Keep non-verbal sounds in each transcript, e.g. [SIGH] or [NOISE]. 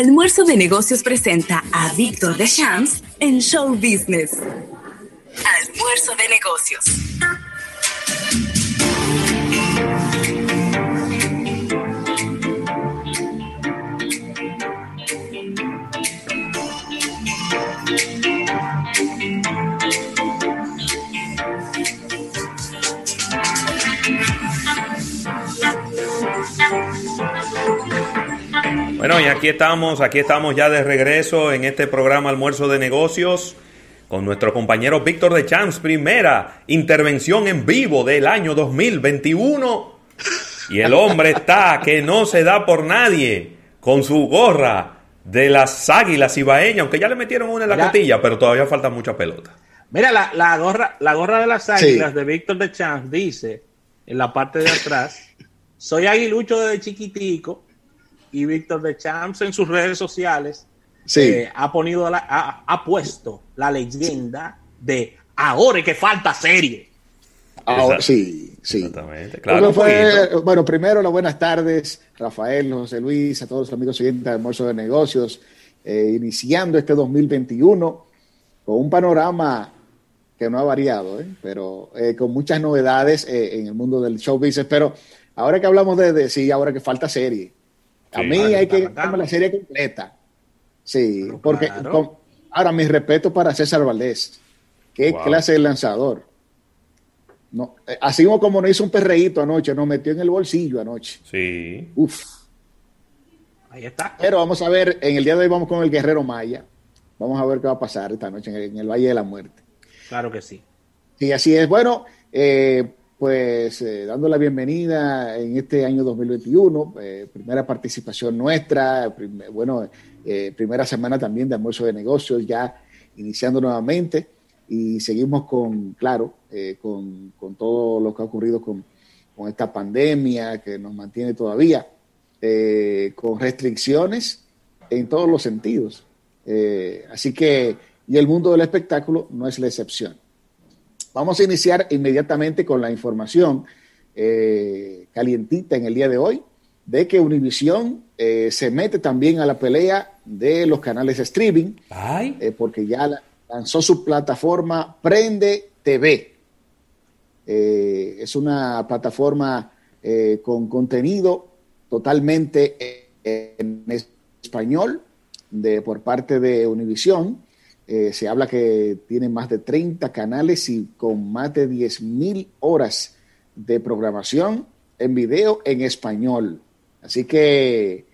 Almuerzo de Negocios presenta a Víctor de Champs en Show Business. Almuerzo de Negocios. Bueno, y aquí estamos, aquí estamos ya de regreso en este programa Almuerzo de Negocios con nuestro compañero Víctor de Champs, primera intervención en vivo del año 2021. Y el hombre está que no se da por nadie con su gorra de las águilas ibaeñas, aunque ya le metieron una en la cotilla, pero todavía falta mucha pelota. Mira, la, la, gorra, la gorra de las águilas de Víctor de Champs dice en la parte de atrás, [LAUGHS] soy aguilucho desde chiquitico y Víctor de Champs en sus redes sociales eh, ha, ponido ha, puesto la leyenda de ahora que falta serie. Ahora, sí, sí. Exactamente, claro. bueno, primero las buenas tardes, Rafael, José Luis, a todos los amigos siguientes de Almuerzo de Negocios, eh, iniciando este 2021 con un panorama que no ha variado, ¿eh? pero con muchas novedades en el mundo del show business. Pero ahora que hablamos de, de sí, ahora que falta serie, a mí hay que darme la serie completa. Sí, porque ahora mi respeto para César Valdés. Qué clase de lanzador. No, eh, así como nos hizo un perreíto anoche, nos metió en el bolsillo anoche. Sí. Uf. Ahí está. Pero vamos a ver, en el día de hoy vamos con el Guerrero Maya. Vamos a ver qué va a pasar esta noche en el, Valle de la Muerte. Claro que sí. Sí, así es. Bueno, eh, pues eh, dando la bienvenida en este año 2021, eh, primera participación nuestra, bueno, eh, primera semana también de almuerzo de negocios, ya iniciando nuevamente y seguimos con, claro, con, todo lo que ha ocurrido con, con esta pandemia que nos mantiene todavía, con restricciones en todos los sentidos. así que, y el mundo del espectáculo no es la excepción. Vamos a iniciar inmediatamente con la información eh, calientita en el día de hoy de que Univision eh, se mete también a la pelea de los canales de streaming, eh, porque ya lanzó su plataforma Prende TV. es una plataforma con contenido totalmente en español de, por parte de Univision eh, se habla que tiene más de 30 canales y con más de 10.000 horas de programación en video en español. Así que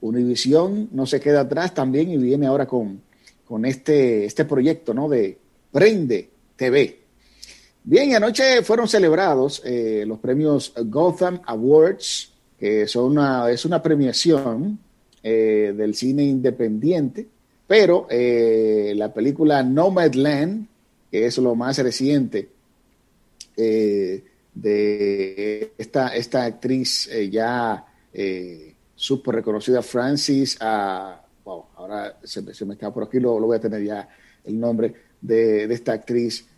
Univision no se queda atrás también y viene ahora con, con este, este proyecto ¿no? de Prende TV. Bien, anoche fueron celebrados eh, los premios Gotham Awards, que son una, es una premiación eh, del cine independiente pero eh, la película Nomadland, que es lo más reciente eh, de esta, esta actriz eh, ya súper reconocida, Francis, ah, wow, ahora se, me está por aquí, lo, voy a tener ya el nombre de, esta actriz,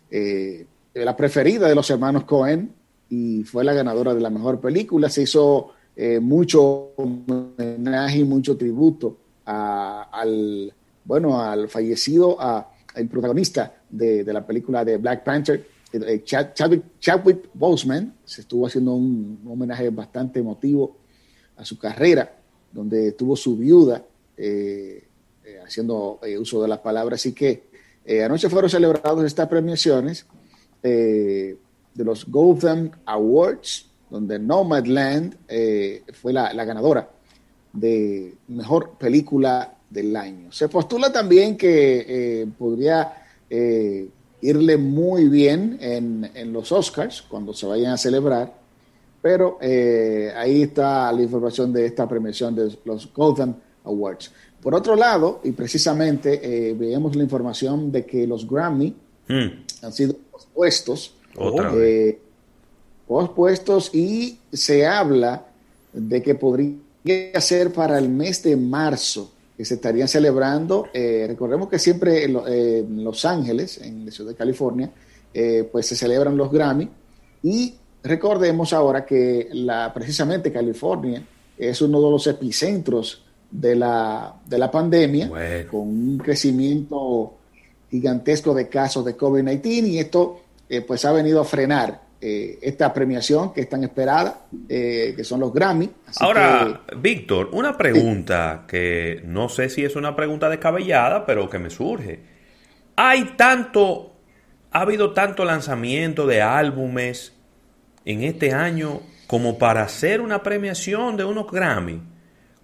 la preferida de los hermanos Cohen, y fue la ganadora de la mejor película. Se hizo mucho homenaje y mucho tributo al bueno, al fallecido, el protagonista de, la película de Black Panther, eh, Chadwick, Boseman, se estuvo haciendo un, homenaje bastante emotivo a su carrera, donde tuvo su viuda eh, eh, haciendo uso de las palabras. Así que anoche fueron celebradas estas premiaciones de los Golden Awards, donde Nomadland fue la ganadora de mejor película del año. Se postula también que eh, podría eh, irle muy bien en, los Oscars cuando se vayan a celebrar, pero eh, ahí está la información de esta premiación de los Golden Awards. Por otro lado, y precisamente veemos la información de que los Grammy hmm. han sido pospuestos, pospuestos y se habla de que podría ser para el mes de marzo que se estarían celebrando. Eh, recordemos que siempre en, Los Ángeles, en la ciudad de California, eh, pues se celebran los Grammy. Y recordemos ahora que la, precisamente California es uno de los epicentros de la, de la pandemia, con un crecimiento gigantesco de casos de COVID-19 y esto eh, pues ha venido a frenar eh, esta premiación que es tan esperada, eh, que son los Grammy. Ahora, Víctor, una pregunta que no sé si es una pregunta descabellada, pero que me surge. Hay tanto, ha habido tanto lanzamiento de álbumes en este año como para hacer una premiación de unos Grammy.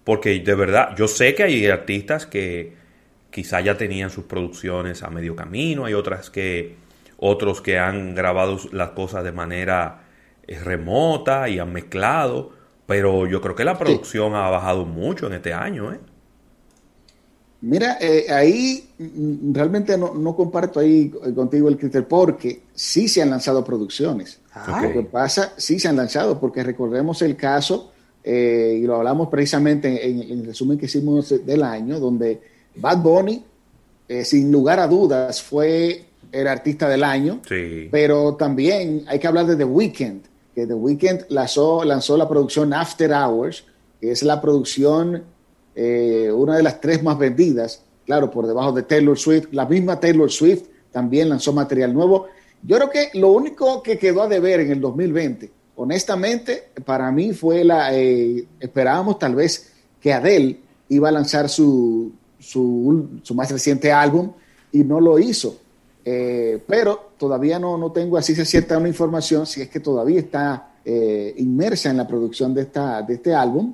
Porque de verdad, yo sé que hay artistas que quizá ya tenían sus producciones a medio camino, hay otras que otros que han grabado las cosas de manera eh, remota y han mezclado, pero yo creo que la producción ha bajado mucho en este año, ¿eh? Mira, eh, ahí mm, realmente no, comparto ahí contigo el criterio, porque sí se han lanzado producciones. Lo que pasa, sí se han lanzado, porque recordemos el caso, eh, y lo hablamos precisamente en, el resumen que hicimos del año, donde Bad Bunny, eh, sin lugar a dudas, fue el artista del año, pero también hay que hablar de The Weeknd, que The Weeknd lanzó, lanzó la producción After Hours, que es la producción eh, una de las tres más vendidas, claro, por debajo de Taylor Swift. La misma Taylor Swift también lanzó material nuevo. Yo creo que lo único que quedó a deber en el 2020, honestamente, para mí fue la, eh, esperábamos tal vez que Adele iba a lanzar su, su, más reciente álbum y no lo hizo. Eh, pero todavía no, no tengo así se cierta una información si es que todavía está inmersa en la producción de, esta, de este álbum.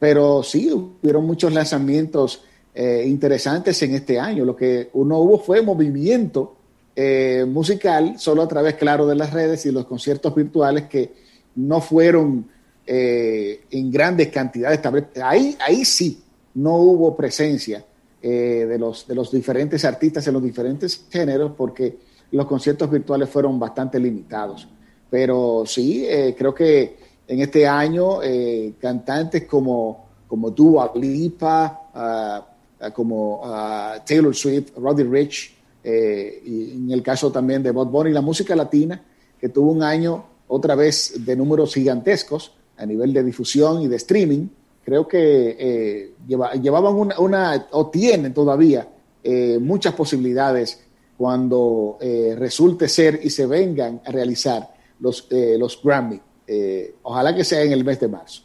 Pero sí, hubieron muchos lanzamientos eh, interesantes en este año. Lo que uno hubo fue movimiento eh, musical, solo a través, claro, de las redes y los conciertos virtuales que no fueron eh, en grandes cantidades. Ahí, ahí sí no hubo presencia de, los, de los diferentes artistas en los diferentes géneros porque los conciertos virtuales fueron bastante limitados. Pero sí, creo que en este año eh, cantantes como, como Dua Lipa, ah, ah, como ah, Taylor Swift, Roddy Rich, eh, y en el caso también de Bob Bunny, la música latina, que tuvo un año otra vez de números gigantescos a nivel de difusión y de streaming, creo que eh, llevaban una, o tienen todavía muchas posibilidades cuando resulte ser y se vengan a realizar los, los Grammy. Eh, ojalá que sea en el mes de marzo.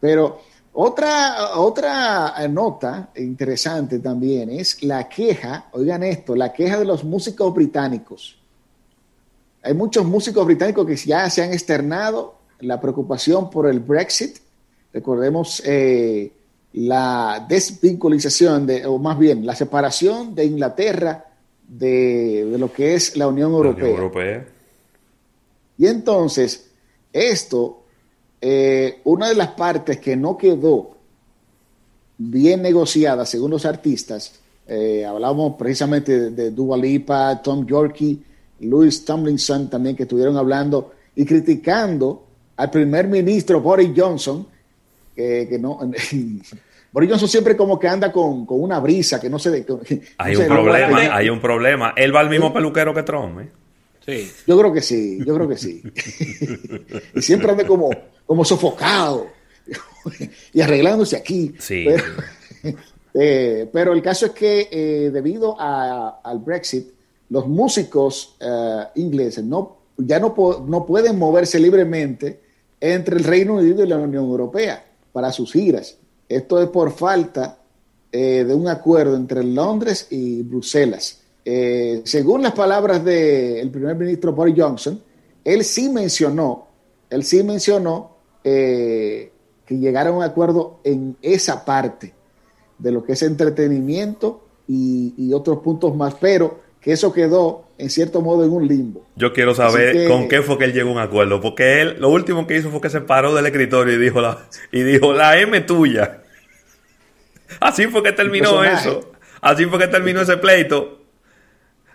Pero otra, otra nota interesante también es la queja, oigan esto, la queja de los músicos británicos. Hay muchos músicos británicos que ya se han externado la preocupación por el Brexit. Recordemos eh, la desvinculización, de, o más bien la separación de Inglaterra de, lo que es la Unión Europea. La Unión Europea. Y entonces, esto, eh, una de las partes que no quedó bien negociada, según los artistas, eh, hablábamos precisamente de, Lipa, Tom Yorkie, Louis Tomlinson también, que estuvieron hablando y criticando al primer ministro Boris Johnson, que no... [LAUGHS] Boris Johnson siempre como que anda con, una brisa, que no se... hay un problema, hay un problema. Él va al mismo peluquero que Trump, ¿eh? Yo creo que sí, yo creo que sí. [LAUGHS] y siempre anda como, como sofocado [LAUGHS] y arreglándose aquí. Sí. Eh, pero, el caso es que eh, debido al Brexit, los músicos eh, ingleses no, ya no, no pueden moverse libremente entre el Reino Unido y la Unión Europea para sus giras. Esto es por falta de un acuerdo entre Londres y Bruselas. Eh, según las palabras del primer ministro Boris Johnson, él sí mencionó, él sí mencionó eh, que llegaron a un acuerdo en esa parte de lo que es entretenimiento y, otros puntos más, pero que eso quedó en cierto modo en un limbo. Yo quiero saber con qué fue que él llegó a un acuerdo, porque él lo último que hizo fue que se paró del escritorio y dijo la, y dijo, la M tuya. Así fue que terminó eso. Así fue que terminó ese pleito.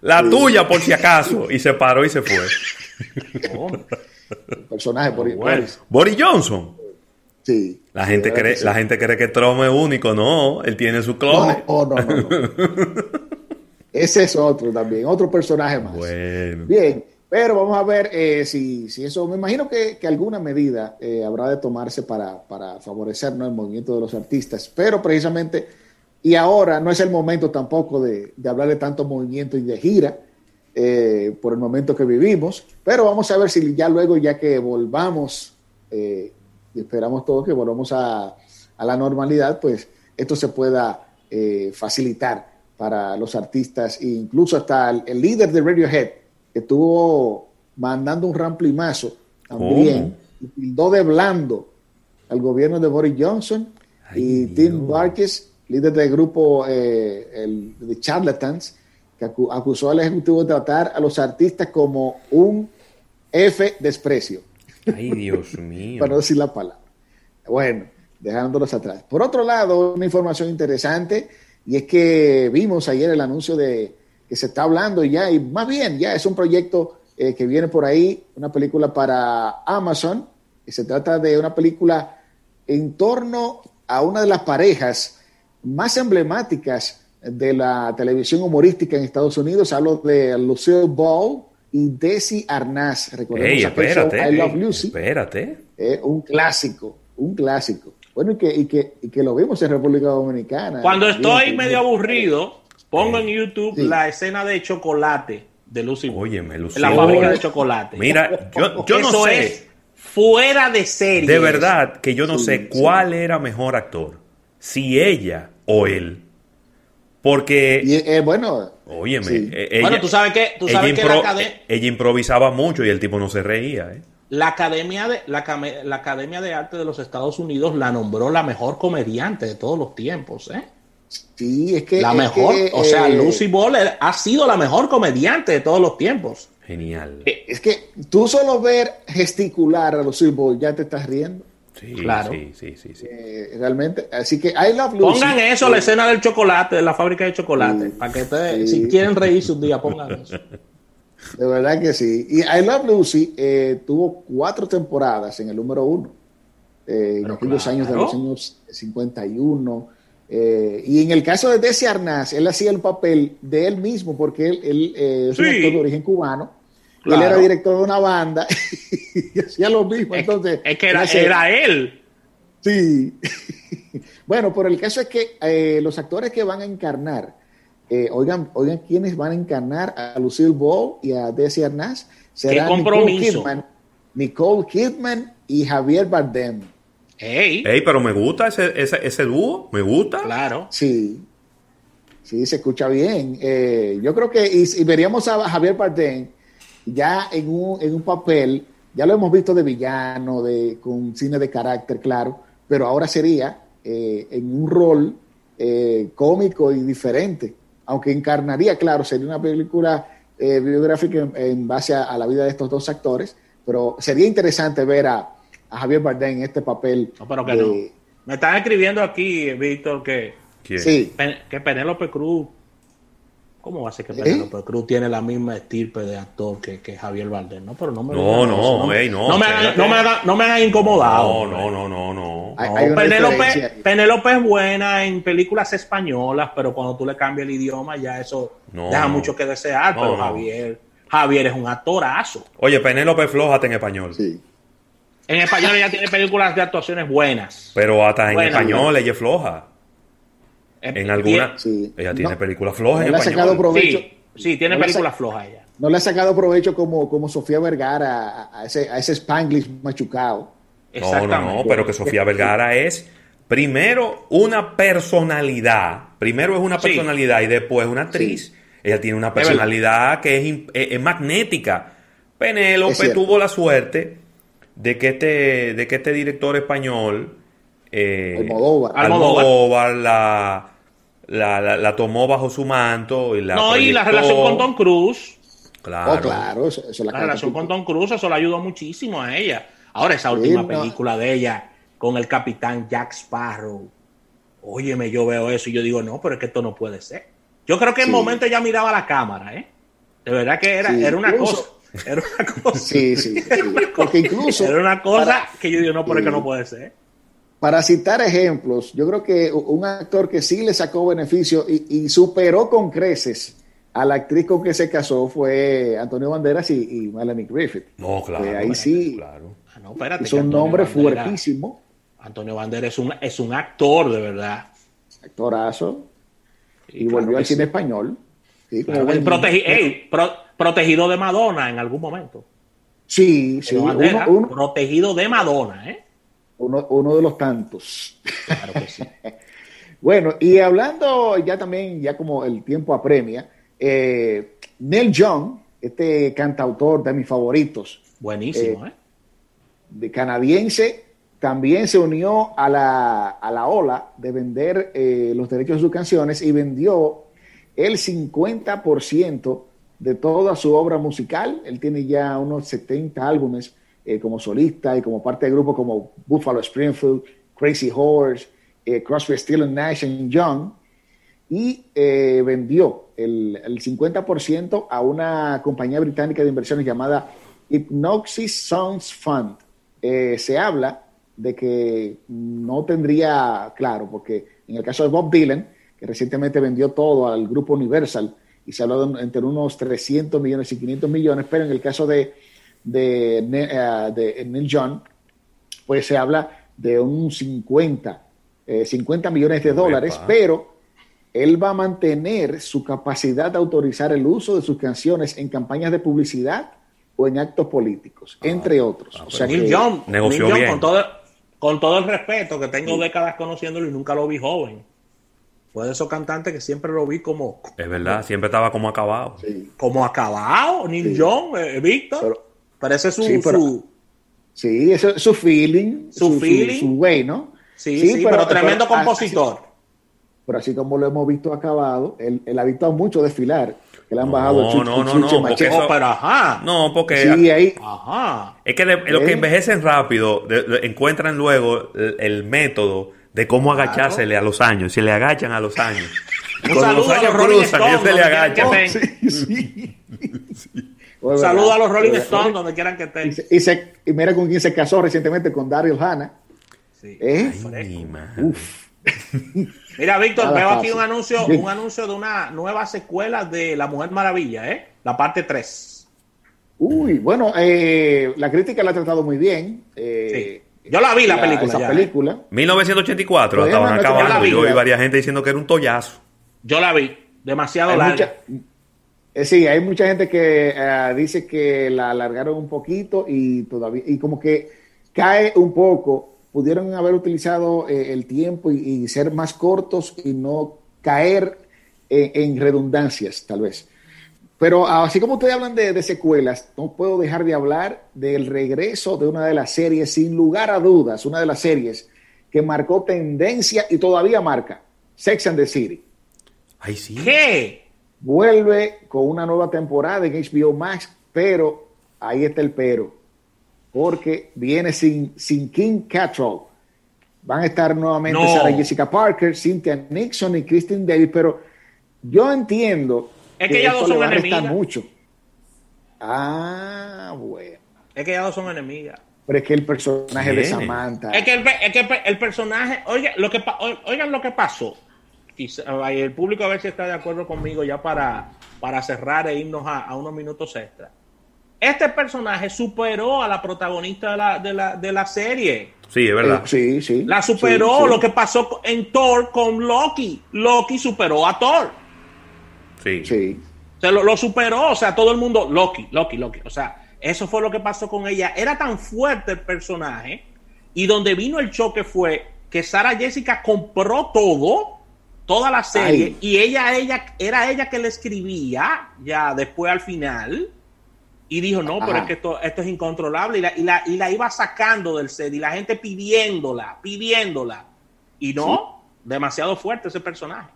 La tuya, por si acaso. Y se paró y se fue. personaje, Boris, Boris. Johnson. Sí. La gente, cree, la gente cree que Trump es único. No, él tiene su clone. No, no, no. [LAUGHS] Ese es otro también, otro personaje más. Bueno. Bien. Pero vamos a ver eh, si, si, eso, me imagino que, que alguna medida eh, habrá de tomarse para, para favorecer ¿no? el movimiento de los artistas, pero precisamente, y ahora no es el momento tampoco de, de hablar de tanto movimiento y de gira eh, por el momento que vivimos, pero vamos a ver si ya luego, ya que volvamos, y esperamos todos que volvamos a, a, la normalidad, pues esto se pueda facilitar para los artistas e incluso hasta el, el líder de Radiohead estuvo mandando un ramplimazo también y tildó de blando al gobierno de Boris Johnson y Tim Barkis, líder del grupo eh, el, de Charlatans, que acusó al ejecutivo de tratar a los artistas como un F desprecio. Ay, Dios [LAUGHS] mío. Para no decir la palabra. Bueno, dejándolos atrás. Por otro lado, una información interesante, y es que vimos ayer el anuncio de que se está hablando ya, y más bien ya es un proyecto eh, que viene por ahí, una película para Amazon, y se trata de una película en torno a una de las parejas más emblemáticas de la televisión humorística en Estados Unidos. Hablo de Lucille Ball y Desi Arnaz. Recordemos espérate, I Love Lucy. Espérate. Eh, un clásico, un clásico. Bueno, y que, y que, y que lo vimos en República Dominicana. Cuando estoy medio aburrido, Pongo en YouTube la escena de chocolate de Lucy Óyeme, Lucy. La fábrica de chocolate. Mira, yo, [LAUGHS] yo no sé. Es fuera de serie. De verdad que yo no sé cuál era mejor actor. Si ella o él. Porque. eh, bueno. Óyeme. Eh, bueno, tú sabes que, tú sabes que la ella improvisaba mucho y el tipo no se reía. ¿eh? La Academia, de, la, la Academia de Arte de los Estados Unidos la nombró la mejor comediante de todos los tiempos. ¿eh? Sí, es que. La mejor, o sea, eh, Lucy Ball ha sido la mejor comediante de todos los tiempos. Genial. Eh, es que tú solo ver gesticular a Lucy Ball ya te estás riendo. Sí, claro. Sí, sí, sí. Eh, realmente. Así que I love Lucy. Pongan eso, la escena del chocolate, de la fábrica de chocolate. para que ustedes, si quieren reírse un día, pongan eso. [LAUGHS] De verdad que sí. Y I Love Lucy tuvo cuatro temporadas en el número uno. en aquellos años de los años 51. Eh, y en el caso de Desi Arnaz, él hacía el papel de él mismo, porque él, eh, es un actor de origen cubano. Él era director de una banda [LAUGHS] y hacía lo mismo. Entonces, es, que era, él. Sí. [LAUGHS] bueno, pero el caso es que eh, los actores que van a encarnar, oigan, oigan quiénes van a encarnar a Lucille Ball y a Desi Arnaz. Serán Nicole Kidman, Nicole Kidman y Javier Bardem. Ey. pero me gusta ese, ese, ese dúo, me gusta. Claro. Sí. Sí, se escucha bien. Eh, yo creo que y, veríamos a Javier Bardem ya en un, en un papel, ya lo hemos visto de villano, de, con cine de carácter, claro, pero ahora sería eh, en un rol eh, cómico y diferente, aunque encarnaría, claro, sería una película biográfica en, base a, la vida de estos dos actores, pero sería interesante ver a, a Javier Bardem en este papel. No, pero que no. Me están escribiendo aquí, Víctor, que, sí. que Penélope Cruz. ¿Cómo va a ser que ¿Eh? Penélope Cruz tiene la misma estirpe de actor que, que Javier Bardem? No, pero no me No, no, no, me, no, no, me hagan, no, me hagan, no me hagan incomodado. No, no, no, no, no. Penélope, Penélope es buena en películas españolas, pero cuando tú le cambias el idioma, ya eso deja mucho que desear. pero Javier, Javier es un actorazo. Oye, Penélope flojate en español. Sí. En español ella tiene películas de actuaciones buenas. Pero hasta en español ella es floja. En, alguna. Ella tiene películas flojas en español. Sacado provecho, sí, tiene películas flojas ella. No le ha sacado provecho como, como Sofía Vergara a, ese, a ese Spanglish machucado. No, no, no, pero que Sofía Vergara es primero una personalidad. Primero es una personalidad y después una actriz. Ella tiene una personalidad que es, magnética. Penélope tuvo la suerte de que este, de que este director español, eh, Almodóvar, la, la, la, tomó bajo su manto. Y la no, y la relación con Tom Cruise. Claro, oh, claro la, relación con Tom Cruise, eso le ayudó muchísimo a ella. Ahora, esa última película de ella con el capitán Jack Sparrow. Óyeme, yo veo eso y yo digo, no, pero es que esto no puede ser. Yo creo que en el momento ella miraba la cámara, ¿eh? De verdad que era, era una cosa. Era una cosa. Sí, sí. [LAUGHS] Porque incluso. Era una cosa que yo digo, no, pero que no puede ser. Para citar ejemplos, yo creo que un actor que sí le sacó beneficio y, superó con creces a la actriz con que se casó fue Antonio Banderas y, Melanie Griffith. No, claro. ahí sí. Claro. Ah, no, espérate, es un nombre fuertísimo. Antonio Banderas es un, es un actor, de verdad. Actorazo. Y, volvió al cine español. protegido de Madonna en algún momento. Sí, sí. protegido de Madonna, ¿eh? Uno, uno de los tantos. Claro que sí. [LAUGHS] bueno, y hablando ya también, ya como el tiempo apremia, eh, Neil Young, este cantautor de mis favoritos. Buenísimo, ¿eh? De canadiense, también se unió a la, a la ola de vender eh, los derechos de sus canciones y vendió el 50% de toda su obra musical. Él tiene ya unos 70 álbumes eh, como solista y como parte de grupos como Buffalo Springfield, Crazy Horse, eh, Crosby, Steel Nash Young, y eh, vendió el, el, 50% a una compañía británica de inversiones llamada Hypnosis Sounds Fund. se habla de que no tendría, claro, porque en el caso de Bob Dylan, que recientemente vendió todo al grupo Universal, y se habló de entre unos 300 millones y 500 millones, pero en el caso de, de, uh, de Neil John, pues se habla de un 50, 50 eh, millones de dólares, pero él va a mantener su capacidad de autorizar el uso de sus canciones en campañas de publicidad o en actos políticos, ah, entre otros. Ah, o sea Neil John, Neil John con, todo, con todo el respeto que tengo décadas conociéndolo y nunca lo vi joven. Fue de esos cantantes que siempre lo vi como. Es verdad, siempre estaba como acabado. Como acabado, Neil Young, eh, Víctor. Pero, es su. Sí, su, sí eso es su feeling. Su, feeling. Su, way, ¿no? Sí, sí, pero, tremendo compositor. pero así como lo hemos visto acabado, él, él ha visto mucho desfilar. Que le han bajado no, no, no, no, porque eso, pero ajá. No, porque. Sí, ahí. Ajá. Es que lo que ¿Eh? envejecen rápido, encuentran luego el método de cómo agachársele a los años. Se le agachan a los años. Un saludo a los Rolling Stones, se le agachan. [LAUGHS] Un saludo a los Rolling Stones donde quieran que estén. Y, se, y, mira con quién se casó recientemente, con Daryl Hannah. Sí. ¿Eh? Uf. [LAUGHS] Mira, Víctor, veo aquí un anuncio, un anuncio de una nueva secuela de La Mujer Maravilla, ¿eh? La parte 3. Uy, bueno, eh, la crítica la ha tratado muy bien. Eh, yo la vi la, película. Esa película. 1984 estaban acabando. Yo vi varias gente diciendo que era un tollazo. Yo la vi. Demasiado larga. Eh, sí, hay mucha gente que eh, dice que la alargaron un poquito y todavía y como que cae un poco. Pudieron haber utilizado eh, el tiempo y, ser más cortos y no caer en redundancias, tal vez. Pero así como ustedes hablan de, secuelas, no puedo dejar de hablar del regreso de una de las series, sin lugar a dudas, una de las series que marcó tendencia y todavía marca, Sex and the City. Ay, sí. ¿Qué? Vuelve con una nueva temporada en HBO Max, pero ahí está el pero, porque viene sin, sin King Cattrall. Van a estar nuevamente Sarah Jessica Parker, Cynthia Nixon y Christine Davis, pero yo entiendo es que, ellas dos son enemigas. mucho. Ah, bueno. Es que ellas dos son enemigas. Pero es que el personaje de Samantha. Es que el, es que el personaje. Oigan lo, que, oigan lo que pasó. El público a ver si está de acuerdo conmigo ya para, para cerrar e irnos a, unos minutos extra. Este personaje superó a la protagonista de la, de la, de la serie. Sí, es verdad. Eh, sí, sí. La superó lo que pasó en Thor con Loki. Loki superó a Thor. Sí. Se lo, superó, o sea, todo el mundo, Loki, Loki, Loki. O sea, eso fue lo que pasó con ella. Era tan fuerte el personaje y donde vino el choque fue que Sara Jessica compró todo, toda la serie, y ella, ella, era ella que le escribía ya después al final. Y dijo, no, pero es que esto, esto es incontrolable. Y la, y, la, y la iba sacando del set. Y la gente pidiéndola, pidiéndola. Y no, demasiado fuerte ese personaje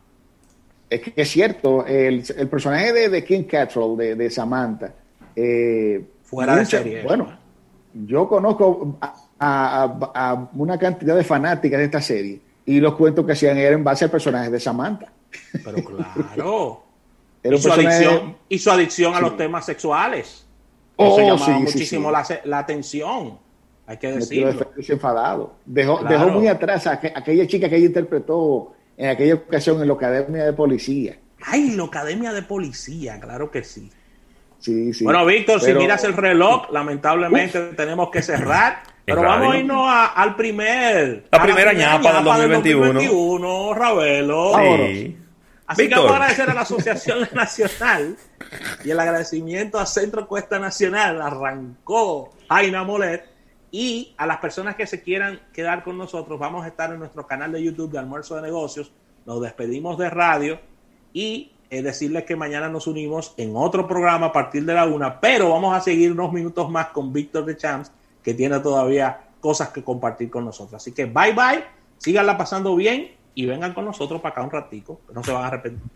es que es cierto, el, personaje de, de, King Cattrall, de, Samantha, eh, fuera de serie. Bueno, yo conozco a, una cantidad de fanáticas de esta serie y los cuentos que hacían eran en base al personaje de Samantha. Pero claro. [LAUGHS] y, su adicción, y, su adicción, a los temas sexuales. Eso oh, llamaba muchísimo la, atención. Hay que decirlo. enfadado. Dejó, dejó muy atrás a, aquella chica que ella interpretó en aquella ocasión en la Academia de Policía. Ay, la Academia de Policía, claro que sí. Sí, sí. Bueno, Víctor, si miras el reloj, lamentablemente tenemos que cerrar. Pero vamos a irnos al primer. La primera ñapa, del 2021. 2021 Ravelo. Sí. Así que vamos a agradecer a la Asociación [LAUGHS] Nacional y el agradecimiento a Centro Cuesta Nacional. Arrancó Jaina Molet. Y a las personas que se quieran quedar con nosotros, vamos a estar en nuestro canal de YouTube de Almuerzo de Negocios. Nos despedimos de radio y eh, decirles que mañana nos unimos en otro programa a partir de la una, pero vamos a seguir unos minutos más con Víctor de Champs, que tiene todavía cosas que compartir con nosotros. Así que bye bye, síganla pasando bien y vengan con nosotros para acá un ratico, no se van a arrepentir.